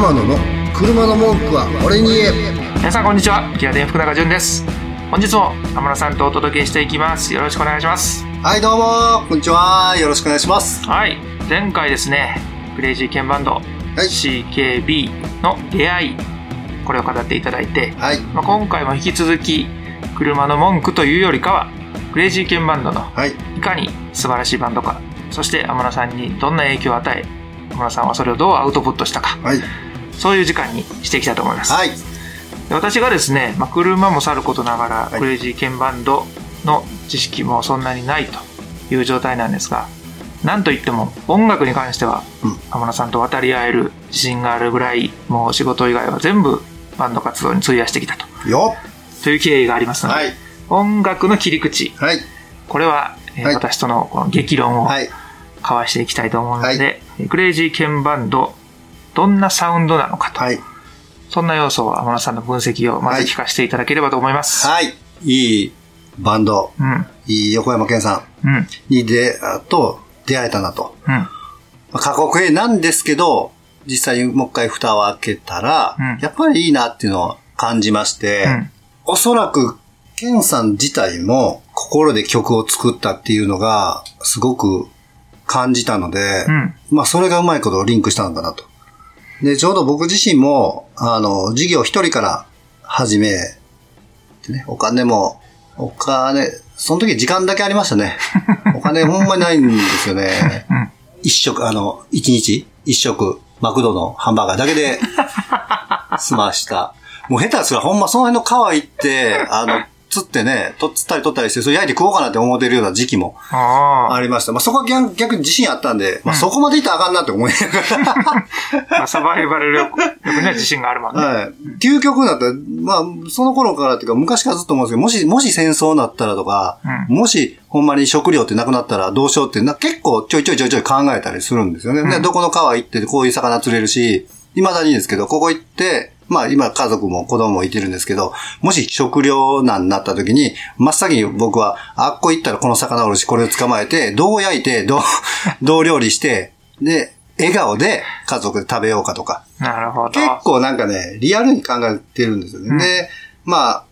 天野の車の文句は俺に言え。皆さんこんにちは。キラデン福永潤です。本日も天野さんとお届けしていきます。よろしくお願いします。はい、どうも、こんにちは。よろしくお願いします。はい。前回ですねクレイジーケンバンド、CKB の出会いこれを語っていただいて、はい、まあ、今回も引き続き車の文句というよりかはクレイジーケンバンドのはい、いかに素晴らしいバンドかそして天野さんにどんな影響を与え天野さんはそれをどうアウトプットしたかはい、そういう時間にしていきたいと思います、はい、で私がですね、まあ、車もさることながら、はい。クレイジーケンバンドの知識もそんなにないという状態なんですがなんといっても音楽に関してはうん。天野さんと渡り合える自信があるぐらいもう仕事以外は全部バンド活動に費やしてきたと。よという経緯がありますので、はい、音楽の切り口。はい、これは、えーはい。私とのこの激論をはい、交わしていきたいと思うので、クレイジーケンバンドどんなサウンドなのかと、はい、そんな要素を天野さんの分析をまず聞かせていただければと思います、はい、い。いバンド、うん。いい横山健さうん。んに出、と出会えたなと。うん。まあ過去形なんですけど、実際にもう一回蓋を開けたら、うん。やっぱりいいなっていうのを感じまして、うん。おそらく、ケンさん自体も心で曲を作ったっていうのが、すごく感じたので、うん。まあ、それがうまいことリンクしたのかなと。で、ちょうど僕自身も、あの、事業一人から始めてね、お金も、お金、その時時間だけありましたね。お金ほんまにないんですよね。うん一食、あの、一日一食、マクドのハンバーガーだけで 済ました。もう下手すらほんまその辺の川行って、あの、釣ってね、と釣ったり取ったりして、それ焼いて食おうかなって思ってるような時期もああありました。まあ、そこは逆逆に自信あったんで、まあ、そこまでいったらあかんなって思いながら。まあ、サバイバル力力には自信があるもんね。はい。究極だったら、まあ、その頃からっていうか、昔からずっと思うんですけど、もし、もし戦争になったらとか、うもし、ほんまに食料ってなくなったらどうしようってな、結構ちょいちょいちょいちょい考えたりするんですよね。でうんどこの川行ってこういう魚釣れるし、未だにですけど、ここ行って、まあ今家族も子供もいてるんですけど、もし食料難になった時に、真っ先に僕は、あっこ行ったらこの魚おるし、これを捕まえて、どう焼いて、どう、どう料理して、で、笑顔で家族で食べようかとか。なるほど。結構なんかね、リアルに考えてるんですよね。うんで、まあ、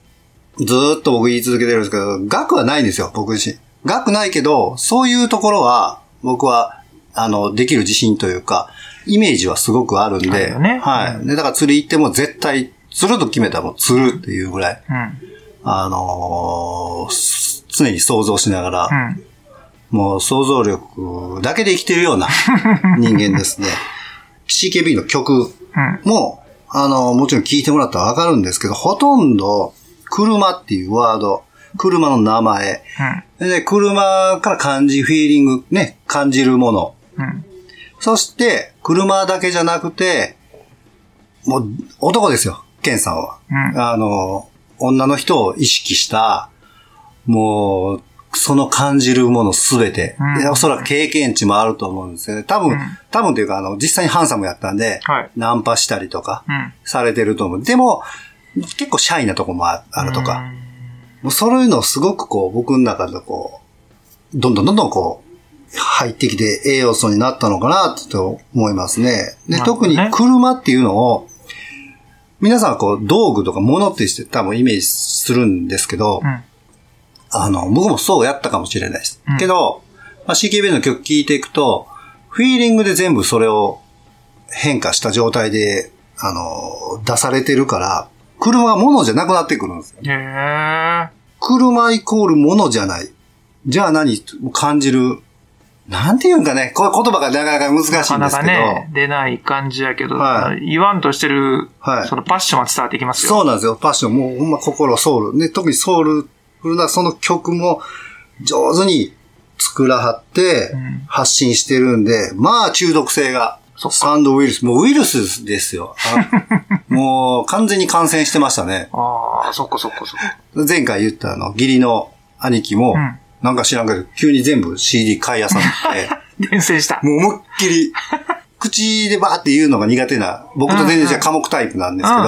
ずーっと僕言い続けてるんですけど、額はないんですよ、僕自身。額ないけど、そういうところは、僕は、あの、できる自信というか、イメージはすごくあるんで、よねはい。で、だから釣り行っても絶対、釣ると決めたらもう釣るっていうぐらい、うん。あのーす常に想像しながら、うん。もう想像力だけで生きてるような 人間ですね。CKB の曲うん。も、あの、もちろん聞いてもらったらわかるんですけど、ほとんど、車っていうワード、車の名前、で、車から感じ、フィーリング、ね、感じるもの。うん。うん。そして、車だけじゃなくて、もう、男ですよ、ケンさんは。うんあの、女の人を意識した、もう、その感じるものすべて、うんでおそらく経験値もあると思うんですよね。多分、うん多分というか、あの、実際にハンサムやったんで、はい。ナンパしたりとか、うん。されてると思う。でも、結構シャイなとこもああるとか、もうそういうのをすごくこう、僕の中でこう、どんどんどんどんこう、入ってきて栄養素になったのかなと思いますね。で、特に車っていうのを、皆さんこう、道具とか物ってして多分イメージするんですけど、うん。あの、僕もそうやったかもしれないです。うんけど、まあ、CKB の曲聴いていくと、フィーリングで全部それを変化した状態で、あの、出されてるから、車は物じゃなくなってくるんですよ。へえ。車イコール物じゃない。じゃあ何感じる。なんていうんかね、これ言葉がなかなか難しいんなかなかですけど。ね、出ない感じやけど、はい言わんとしてる、はいそのパッションは伝わってきますよ。そうなんですよ。パッション、もうほんま心、ソウル。ね、特にソウルフルなその曲も上手に作らはってうん発信してるんで、まあ中毒性が。サンドウイルス。もうウイルスですよ。あ もう完全に感染してましたね。ああ、そっかそっかそっか。前回言ったあの、義理の兄貴も、うんなんか知らんけど、急に全部 CD 買いあさって、伝染した。もう思いっきり、口でバーって言うのが苦手な、僕と全然違う科目タイプなんですけど、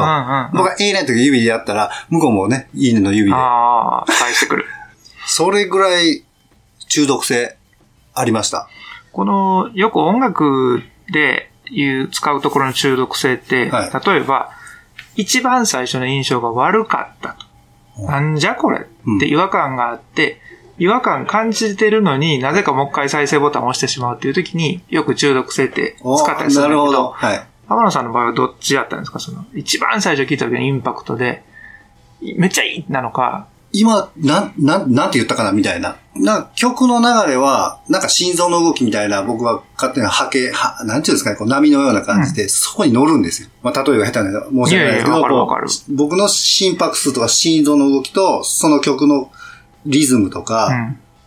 僕がいいねとか指でやったら、向こうもね、いいねの指で。ああ、返してくる。それぐらい中毒性ありました。この、よく音楽で、いう使うところの中毒性って、はい例えば、一番最初の印象が悪かったと。なんじゃこれって違和感があって、違和感感じてるのになぜかもう一回再生ボタンを押してしまうっていう時によく中毒性ってお使ったりするんだけど。なるほど。はい。浜野さんの場合はどっちだったんですか？その、一番最初聞いた時のインパクトで、めっちゃいいなのか、今、なん、なん、なんて言ったかなみたいな。な曲の流れは、なんか心臓の動きみたいな、僕は勝手な波形、は、なんていうんですかね、こう波のような感じで、そこに乗るんですよ。まあ、例えば下手な、申し訳ないですけいやいやど、わかるわかるこう僕の心拍数とか心臓の動きと、その曲のリズムとか、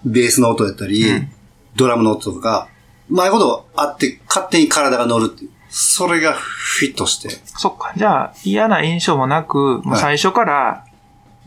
うん。ベースの音やったり、うんドラムの音とか、うまいことあって、勝手に体が乗るっていう。それがフィットして。そっか。じゃあ、嫌な印象もなく、もう最初から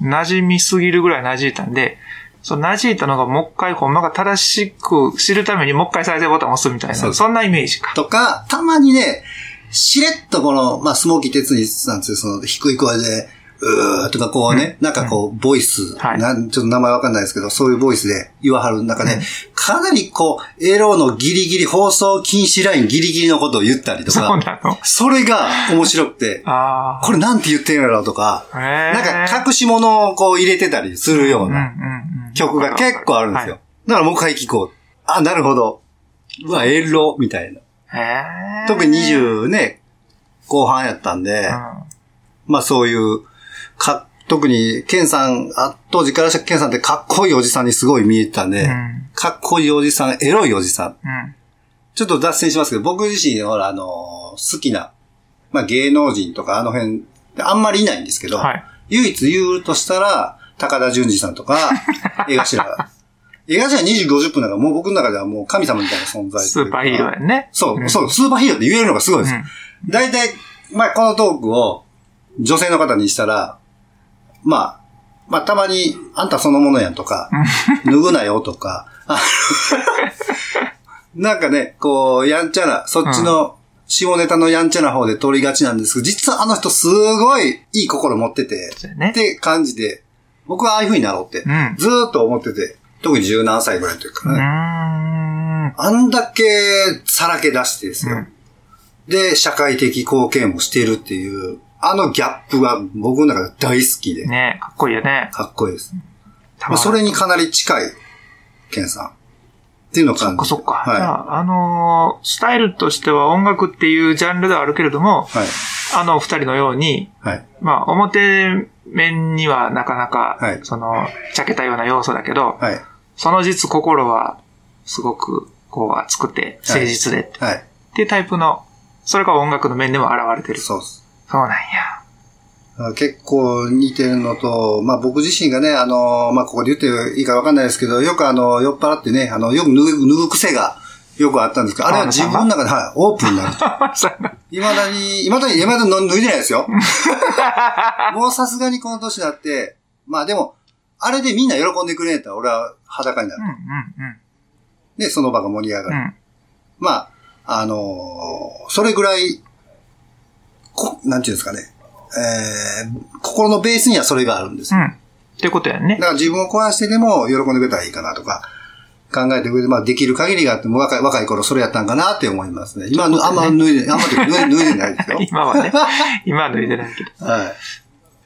馴染みすぎるぐらい馴染いたんで、その馴染いたのがもう一回ほんまが正しく知るためにもう一回再生ボタンを押すみたいな、そんなイメージか。とか、たまにね、しれっとこの、まあ、スモーキー鉄になんつう、その、低い声で、うーとかこうね、なんかこう、ボイス、はい。なん、ちょっと名前わかんないですけど、そういうボイスで言わはる中で、かなりこう、エロのギリギリ、放送禁止ラインギリギリのことを言ったりとそうか、なの？それが面白くて、ああ。これなんて言ってんやろとか、なんか隠し物をこう入れてたりするよううんうんなうん。曲が結構あるんですよ。はだからもう一回聞こう。あ、なるほど。うわ、エロ、みたいな。特に20ね、後半やったんで、うん。まあそういう、か、特に、ケンさん、あ当時からしたケンさんってかっこいいおじさんにすごい見えてたんで、うんかっこいいおじさん、エロいおじさん。うん。ちょっと脱線しますけど、僕自身、ほら、あの好きな、まあ芸能人とかあの辺、あんまりいないんですけど、はい。唯一言うとしたら、高田純次さんとか、江頭。江頭2時50分だからもう僕の中ではもう神様みたいな存在スーパーヒーローやね。そう、んそう、スーパーヒーローって言えるのがすごいです。うん大体、まあ、このトークを女性の方にしたら、まあ、まあ、たまに、あんたそのものやんとか、脱ぐなよとか、あ なんかね、こう、やんちゃな、そっちの、下ネタのやんちゃな方で取りがちなんですけど、実はあの人すごいいい心持ってて、ね。って感じで、僕はああいう風になろうって、うん。ずーっと思ってて、特に十何歳ぐらいというかね。あんだけさらけ出してですよ。うん。で、社会的貢献もしてるっていう、あのギャップが僕の中で大好きで、ねかっこいいよね。かっこいいです。たまあ、それにかなり近い、ケンさん。っていうのを感じそっかそっか。じゃはあ、あのースタイルとしては音楽っていうジャンルではあるけれども、い。はい。あの二人のように、はい。まあ、表面にはなかなか、はいその、ちゃけたような要素だけど、はい。その実心は、すごく、こう、熱くて、誠実で、はい。っていうタイプの、それが音楽の面でも現れてる。そうです。そうなんや。あ結構似てるのと、まあ僕自身がね、あの、まあここで言っていいかわかんないですけど、よくあの、酔っ払ってね、あの、よく脱ぐ脱ぐ癖がよくあったんですけど、あれは自分の中で、はい、オープンになる。未だに、未だに、未だに脱いでないですよ。もうさすがにこの年になって、まあでも、あれでみんな喜んでくれんやったら俺は裸になるうん。うんで、その場が盛り上がる。うん。うん。まあ、あのーそれぐらい、こ、なんていうんですかね。えー、心のベースにはそれがあるんですよ。うん。ってことやねだ。から自分を壊してでも喜んでくれたらいいかなとか、考えてくれて、まあできる限りがあっても若い、若い頃それやったんかなって思いますね。今、あんま脱いで、あんま脱いで、脱いでないですよ。今はね。今は脱いでないけど。はい。だ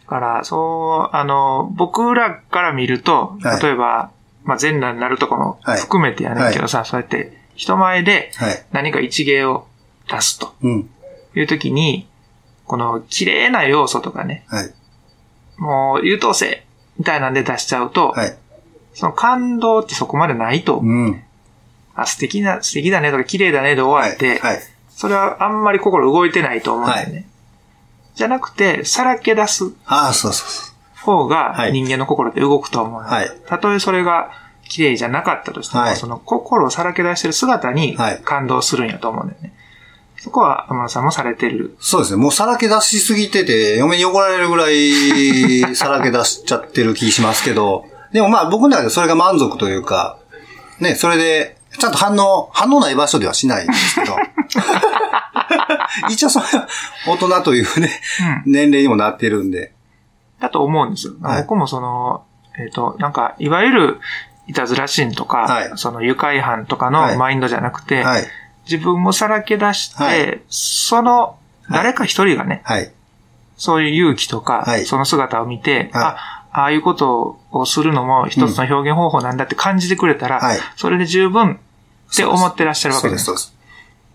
から、そう、あの、僕らから見ると、はい例えば、まあ、全裸になるとこもはい含めてやねんけどさ、そうやって人前ではい。何か一芸を出すとうん。いうときに、この綺麗な要素とかね、はい。もう優等生みたいなんで出しちゃうと、はい。その感動ってそこまでないと、うん。あ、素敵な、素敵だねとか綺麗だねで終わって、はい。それはあんまり心動いてないと思うんだよね。じゃなくて、さらけ出すああ、そうそうそ方がはい人間の心って動くと思うの、はいたとえそれが綺麗じゃなかったとしても、はいその心をさらけ出してる姿にはい感動するんやと思うんだよね。そこは天野さんもされてる。う。そうですね。もうさらけ出しすぎてて、嫁に怒られるぐらいさらけ出しちゃってる気しますけど、でもまあ僕の中でそれが満足というか、ね、それで、ちゃんと反応、反応ない場所ではしないんですけど、一応それは大人というね、うん。年齢にもなってるんで、だと思うんですよ。はい僕もその、えっ、と、なんか、いわゆる、いたずら心とか、はいその愉快犯とかはいのマインドじゃなくて、はい。自分もさらけ出して、はいその誰か一人がね、はい。そういう勇気とか、はいその姿を見て、はいあ、ああいうことをするのも一つの表現方法なんだって感じてくれたら、はいそれで十分って思ってらっしゃるわけです。そうです。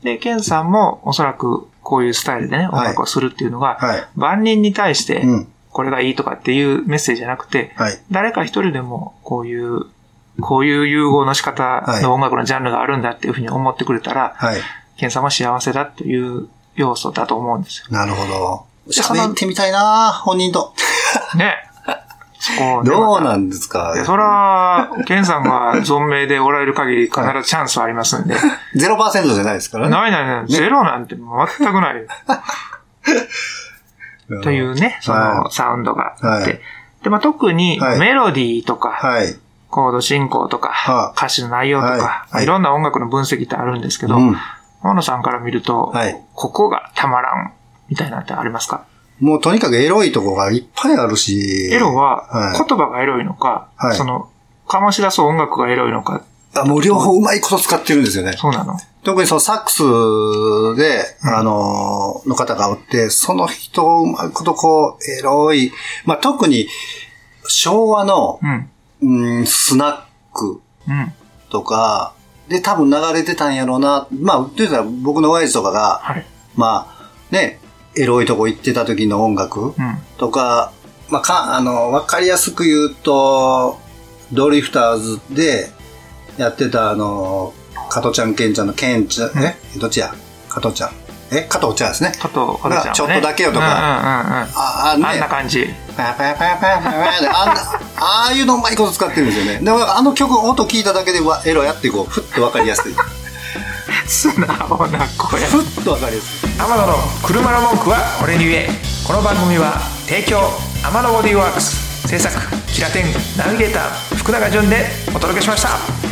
で、ケンさんもおそらくこういうスタイルでね、音楽をするっていうのが、はい。万人に対してうん、これがいいとかっていうメッセージじゃなくて、はい。誰か一人でもこういう、こういう融合の仕方の音楽のジャンルがあるんだっていうふうに思ってくれたら、はい。ケンさんは幸せだという要素だと思うんですよ。なるほど。喋ってみたいな本人と。ね。そこをねどうなまんですか？たでそら、ケンさんが存命でおられる限り必ずチャンスはありますんで。?0% じゃないですからね。ないないない。ゼロなんて全くないよ。というね、そはのサウンドがあって。はいで、まあ、特にはいメロディーとか、はい。コード進行とか、は歌詞の内容とか、はい。ろんな音楽の分析ってあるんですけど、うん。大野さんから見ると、はい。ここがたまらん、みたいなってありますか？もうとにかくエロいとこがいっぱいあるし。エロははい。言葉がエロいのか、はい。その、醸し出す音楽がエロいのか、あもう両方うまいこと使ってるんですよね。そうなの？特にそのサックスで、あのーの方がおって、その人をうまいことこう、エロい。まあ、特に、昭和の、うん。うん、スナックうん。とか、で多分流れてたんやろうな。まあ、言うたら僕の親父とかが、はい。まあ、ね、エロいとこ行ってた時の音楽うん。とか、まあ、か、あの、わかりやすく言うと、ドリフターズでやってたあの、加トちゃん、ケンちゃんのケンちゃん、え？どっちや？加トちゃん。え？加藤ちゃんですね。加藤かなちゃんはね。ちょっとだけよとかうんうんうんうん。あ、あね。あんな感じ。パヤパヤパヤパヤパヤパヤであんな、ああいうのうまいこと使ってるんですよね。でもあの曲、音聞いただけで、うわ、エロやってこう、ふっとわかりやすい。ふ 素直な子や。っとわかりやすい。天野の車の文句は俺に言えこの番組は提供天野ボディーワークス制作キラテンナビゲーター福永潤でお届けしました